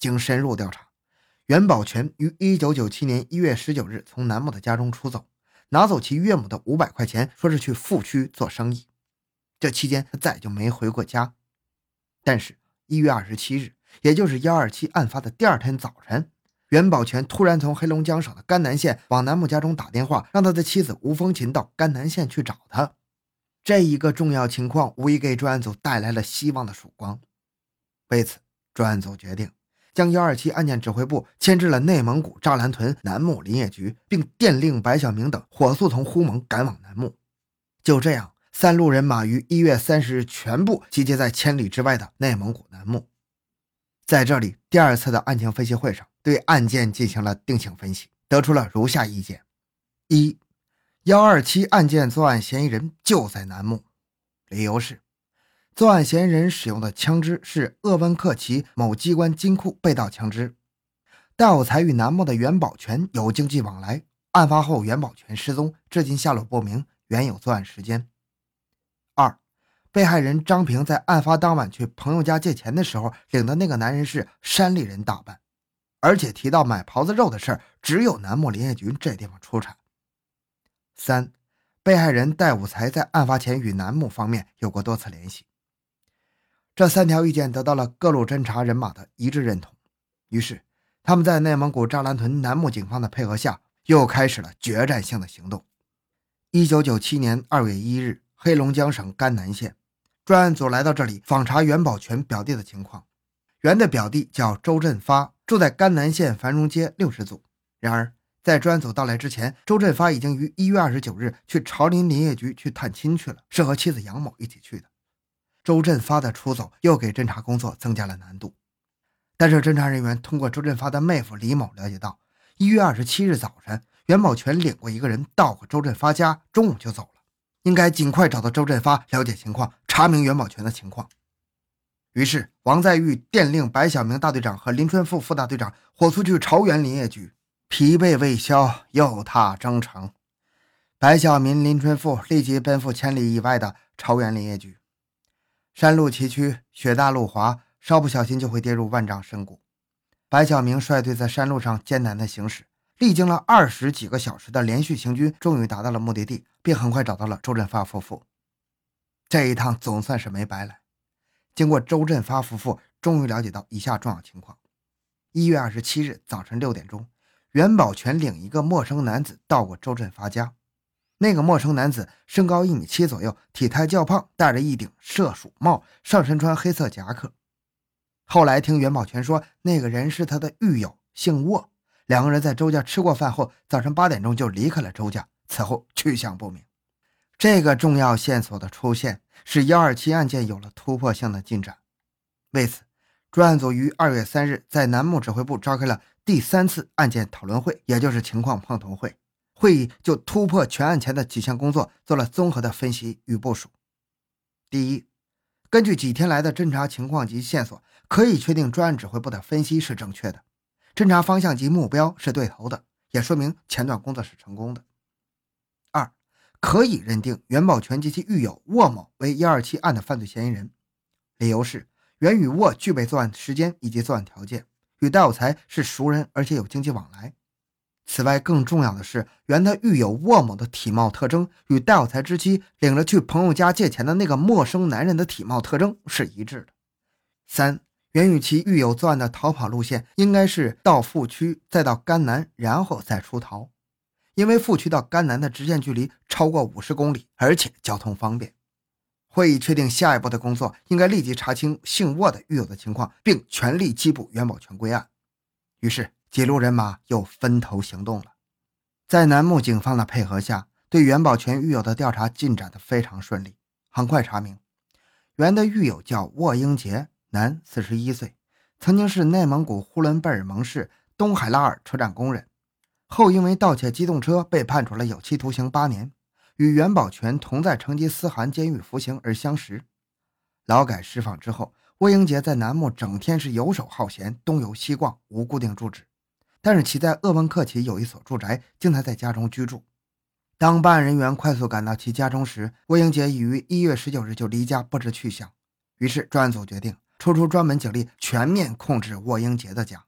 经深入调查，袁宝全于1997年1月19日从南木的家中出走，拿走其岳母的五百块钱，说是去富区做生意。这期间他再就没回过家。但是1月27日，也就是1二七案发的第二天早晨，袁宝全突然从黑龙江省的甘南县往南木家中打电话，让他的妻子吴风琴到甘南县去找他。这一个重要情况无疑给专案组带来了希望的曙光。为此，专案组决定将幺二七案件指挥部迁至了内蒙古扎兰屯南木林业局，并电令白晓明等火速从呼蒙赶往南木。就这样，三路人马于一月三十日全部集结在千里之外的内蒙古南木。在这里，第二次的案情分析会上，对案件进行了定性分析，得出了如下意见：一。幺二七案件作案嫌疑人就在南木，理由是，作案嫌疑人使用的枪支是鄂温克旗某机关金库被盗枪支。戴有才与南木的袁宝全有经济往来，案发后袁宝全失踪，至今下落不明，原有作案时间。二，被害人张平在案发当晚去朋友家借钱的时候，领的那个男人是山里人打扮，而且提到买狍子肉的事儿，只有南木林业局这地方出产。三，被害人戴武才在案发前与南木方面有过多次联系。这三条意见得到了各路侦查人马的一致认同，于是他们在内蒙古扎兰屯南木警方的配合下，又开始了决战性的行动。一九九七年二月一日，黑龙江省甘南县专案组来到这里访查袁宝全表弟的情况。袁的表弟叫周振发，住在甘南县繁荣街六十组。然而。在专案组到来之前，周振发已经于一月二十九日去朝林林业局去探亲去了，是和妻子杨某一起去的。周振发的出走又给侦查工作增加了难度。但是侦查人员通过周振发的妹夫李某了解到，一月二十七日早晨，袁宝全领过一个人到过周振发家，中午就走了，应该尽快找到周振发了解情况，查明袁宝全的情况。于是，王在玉电令白晓明大队长和林春富副大队长火速去朝元林业局。疲惫未消，又踏征程。白晓明、林春富立即奔赴千里以外的朝元林业局。山路崎岖，雪大路滑，稍不小心就会跌入万丈深谷。白晓明率队在山路上艰难地行驶，历经了二十几个小时的连续行军，终于达到了目的地，并很快找到了周振发夫妇。这一趟总算是没白来。经过周振发夫妇终于了解到以下重要情况：一月二十七日早晨六点钟。袁宝全领一个陌生男子到过周振发家，那个陌生男子身高一米七左右，体态较胖，戴着一顶射鼠帽，上身穿黑色夹克。后来听袁宝全说，那个人是他的狱友，姓沃。两个人在周家吃过饭后，早上八点钟就离开了周家，此后去向不明。这个重要线索的出现，使幺二七案件有了突破性的进展。为此，专案组于二月三日在南木指挥部召开了。第三次案件讨论会，也就是情况碰头会，会议就突破全案前的几项工作做了综合的分析与部署。第一，根据几天来的侦查情况及线索，可以确定专案指挥部的分析是正确的，侦查方向及目标是对头的，也说明前段工作是成功的。二，可以认定袁宝全及其狱友沃某为一二七案的犯罪嫌疑人，理由是袁与沃具备作案时间以及作案条件。与戴有才是熟人，而且有经济往来。此外，更重要的是，原他狱友沃某的体貌特征与戴有才之妻领着去朋友家借钱的那个陌生男人的体貌特征是一致的。三，袁与其狱友作案的逃跑路线应该是到富区，再到甘南，然后再出逃，因为富区到甘南的直线距离超过五十公里，而且交通方便。会议确定，下一步的工作应该立即查清姓沃的狱友的情况，并全力缉捕袁宝全归案。于是，几路人马又分头行动了。在南木警方的配合下，对袁宝全狱友的调查进展得非常顺利。很快查明，袁的狱友叫沃英杰，男，四十一岁，曾经是内蒙古呼伦贝尔盟市东海拉尔车站工人，后因为盗窃机动车被判处了有期徒刑八年。与袁宝全同在成吉思汗监狱服刑而相识，劳改释放之后，沃英杰在南木整天是游手好闲，东游西逛，无固定住址。但是其在鄂温克旗有一所住宅，经常在家中居住。当办案人员快速赶到其家中时，魏英杰已于一月十九日就离家不知去向。于是专案组决定抽出专门警力，全面控制沃英杰的家，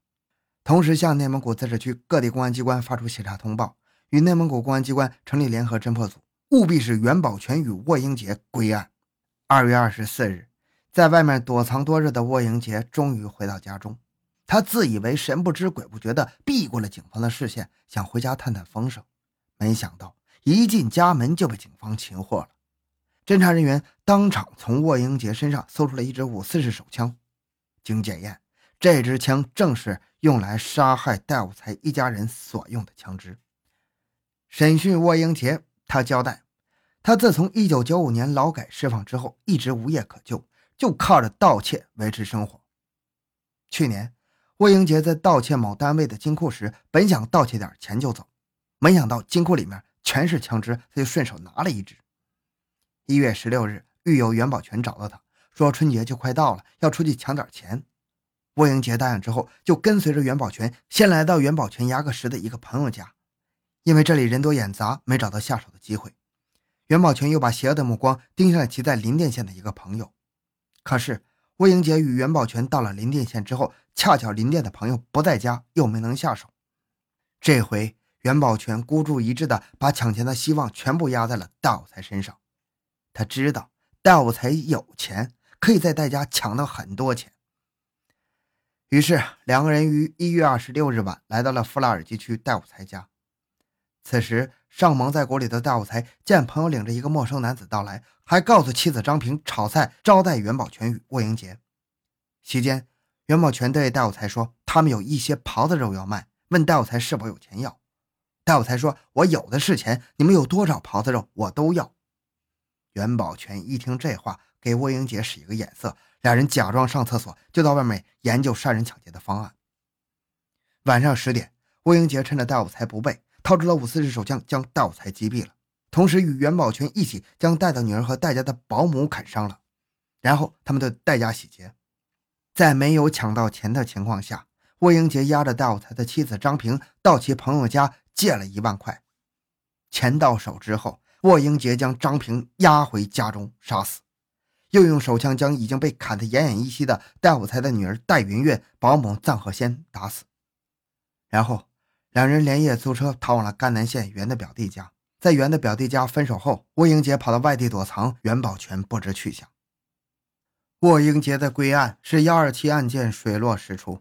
同时向内蒙古自治区各地公安机关发出协查通报，与内蒙古公安机关成立联合侦破组，务必使袁宝全与沃英杰归案。二月二十四日，在外面躲藏多日的沃英杰终于回到家中，他自以为神不知鬼不觉地避过了警方的视线，想回家探探风声，没想到一进家门就被警方擒获了。侦查人员当场从沃英杰身上搜出了一支五四式手枪，经检验，这支枪正是用来杀害戴武才一家人所用的枪支。审讯沃英杰，他交代，他自从1995年劳改释放之后，一直无业可就，就靠着盗窃维持生活。去年，沃英杰在盗窃某单位的金库时，本想盗窃点钱就走，没想到金库里面全是枪支，他就顺手拿了一支。一月十六日，狱友袁宝全找到他说：“春节就快到了，要出去抢点钱。”沃英杰答应之后，就跟随着袁宝全先来到袁宝全牙个石的一个朋友家。因为这里人多眼杂，没找到下手的机会，袁宝全又把邪恶的目光盯上了其在林甸县的一个朋友。可是，沃英杰与袁宝全到了林甸县之后，恰巧林店的朋友不在家，又没能下手。这回，袁宝全孤注一掷的把抢钱的希望全部压在了大武才身上。他知道戴武才有钱，可以在戴家抢到很多钱。于是，两个人于一月二十六日晚来到了富拉尔基区戴武才家。此时，尚蒙在鼓里的戴武才见朋友领着一个陌生男子到来，还告诉妻子张平炒菜招待袁宝全与沃英杰。席间，袁宝全对戴有才说：“他们有一些狍子肉要卖，问戴有才是否有钱要。”戴有才说：“我有的是钱，你们有多少狍子肉，我都要。”袁宝全一听这话，给魏英杰使一个眼色，两人假装上厕所，就到外面研究杀人抢劫的方案。晚上十点，魏英杰趁着戴武才不备，掏出了五四式手枪，将戴武才击毙了，同时与袁宝全一起将戴的女儿和戴家的保姆砍伤了。然后他们对戴家洗劫，在没有抢到钱的情况下，沃英杰押着戴武才的妻子张平到其朋友家借了一万块，钱到手之后。沃英杰将张平押回家中杀死，又用手枪将已经被砍得奄奄一息的戴武才的女儿戴云月、保姆臧鹤仙打死。然后，两人连夜租车逃往了甘南县袁的表弟家。在袁的表弟家分手后，沃英杰跑到外地躲藏，袁宝全不知去向。霍英杰的归案是幺二七案件水落石出。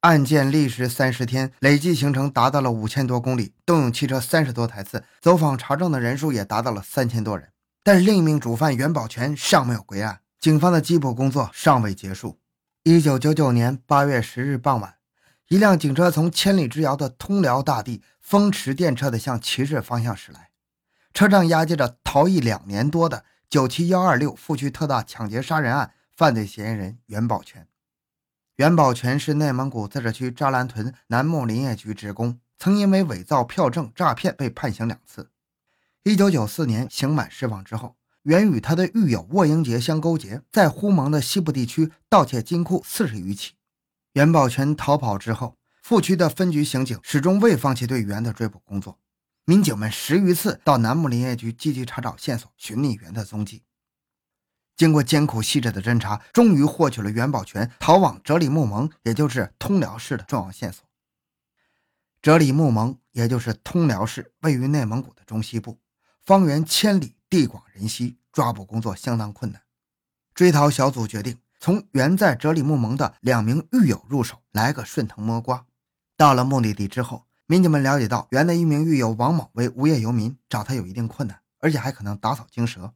案件历时三十天，累计行程达到了五千多公里，动用汽车三十多台次，走访查证的人数也达到了三千多人。但另一名主犯袁宝全尚没有归案，警方的缉捕工作尚未结束。一九九九年八月十日傍晚，一辆警车从千里之遥的通辽大地风驰电掣地向齐市方向驶来，车上押解着逃逸两年多的九七幺二六富区特大抢劫杀人案犯罪嫌疑人袁宝全。袁宝全是内蒙古自治区扎兰屯南木林业局职工，曾因为伪造票证、诈骗被判刑两次。一九九四年刑满释放之后，袁与他的狱友沃英杰相勾结，在呼蒙的西部地区盗窃金库四十余起。袁宝全逃跑之后，副区的分局刑警始终未放弃对袁的追捕工作，民警们十余次到南木林业局积极查找线索，寻觅袁的踪迹。经过艰苦细致的侦查，终于获取了袁宝全逃往哲里木盟，也就是通辽市的重要线索。哲里木盟，也就是通辽市，位于内蒙古的中西部，方圆千里，地广人稀，抓捕工作相当困难。追逃小组决定从原在哲里木盟的两名狱友入手，来个顺藤摸瓜。到了目的地之后，民警们了解到原的一名狱友王某为无业游民，找他有一定困难，而且还可能打草惊蛇。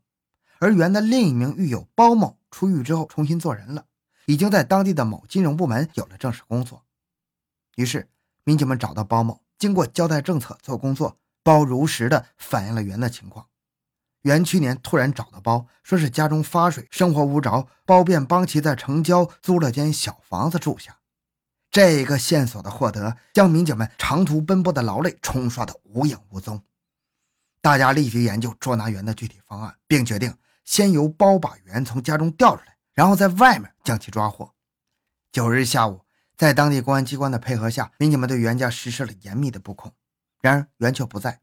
而原的另一名狱友包某出狱之后重新做人了，已经在当地的某金融部门有了正式工作。于是民警们找到包某，经过交代政策做工作，包如实的反映了袁的情况。袁去年突然找到包，说是家中发水，生活无着，包便帮其在城郊租了间小房子住下。这个线索的获得，将民警们长途奔波的劳累冲刷得无影无踪。大家立即研究捉拿袁的具体方案，并决定。先由包把袁从家中调出来，然后在外面将其抓获。九日下午，在当地公安机关的配合下，民警们对袁家实施了严密的布控。然而袁却不在，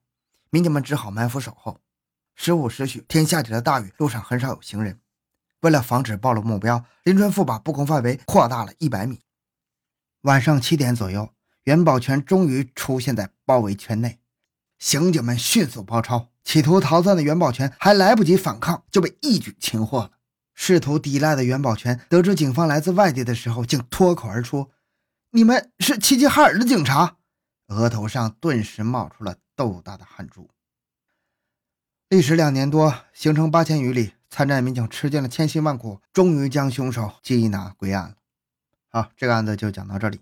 民警们只好埋伏守候。十五时许，天下起了大雨，路上很少有行人。为了防止暴露目标，林春富把布控范围扩大了一百米。晚上七点左右，袁宝全终于出现在包围圈内，刑警们迅速包抄，企图逃窜的袁宝全还来不及反抗，就被一举擒获了。试图抵赖的袁宝全得知警方来自外地的时候，竟脱口而出：“你们是齐齐哈尔的警察！”额头上顿时冒出了豆大的汗珠。历时两年多，行程八千余里，参战民警吃尽了千辛万苦，终于将凶手缉拿归案了。好，这个案子就讲到这里。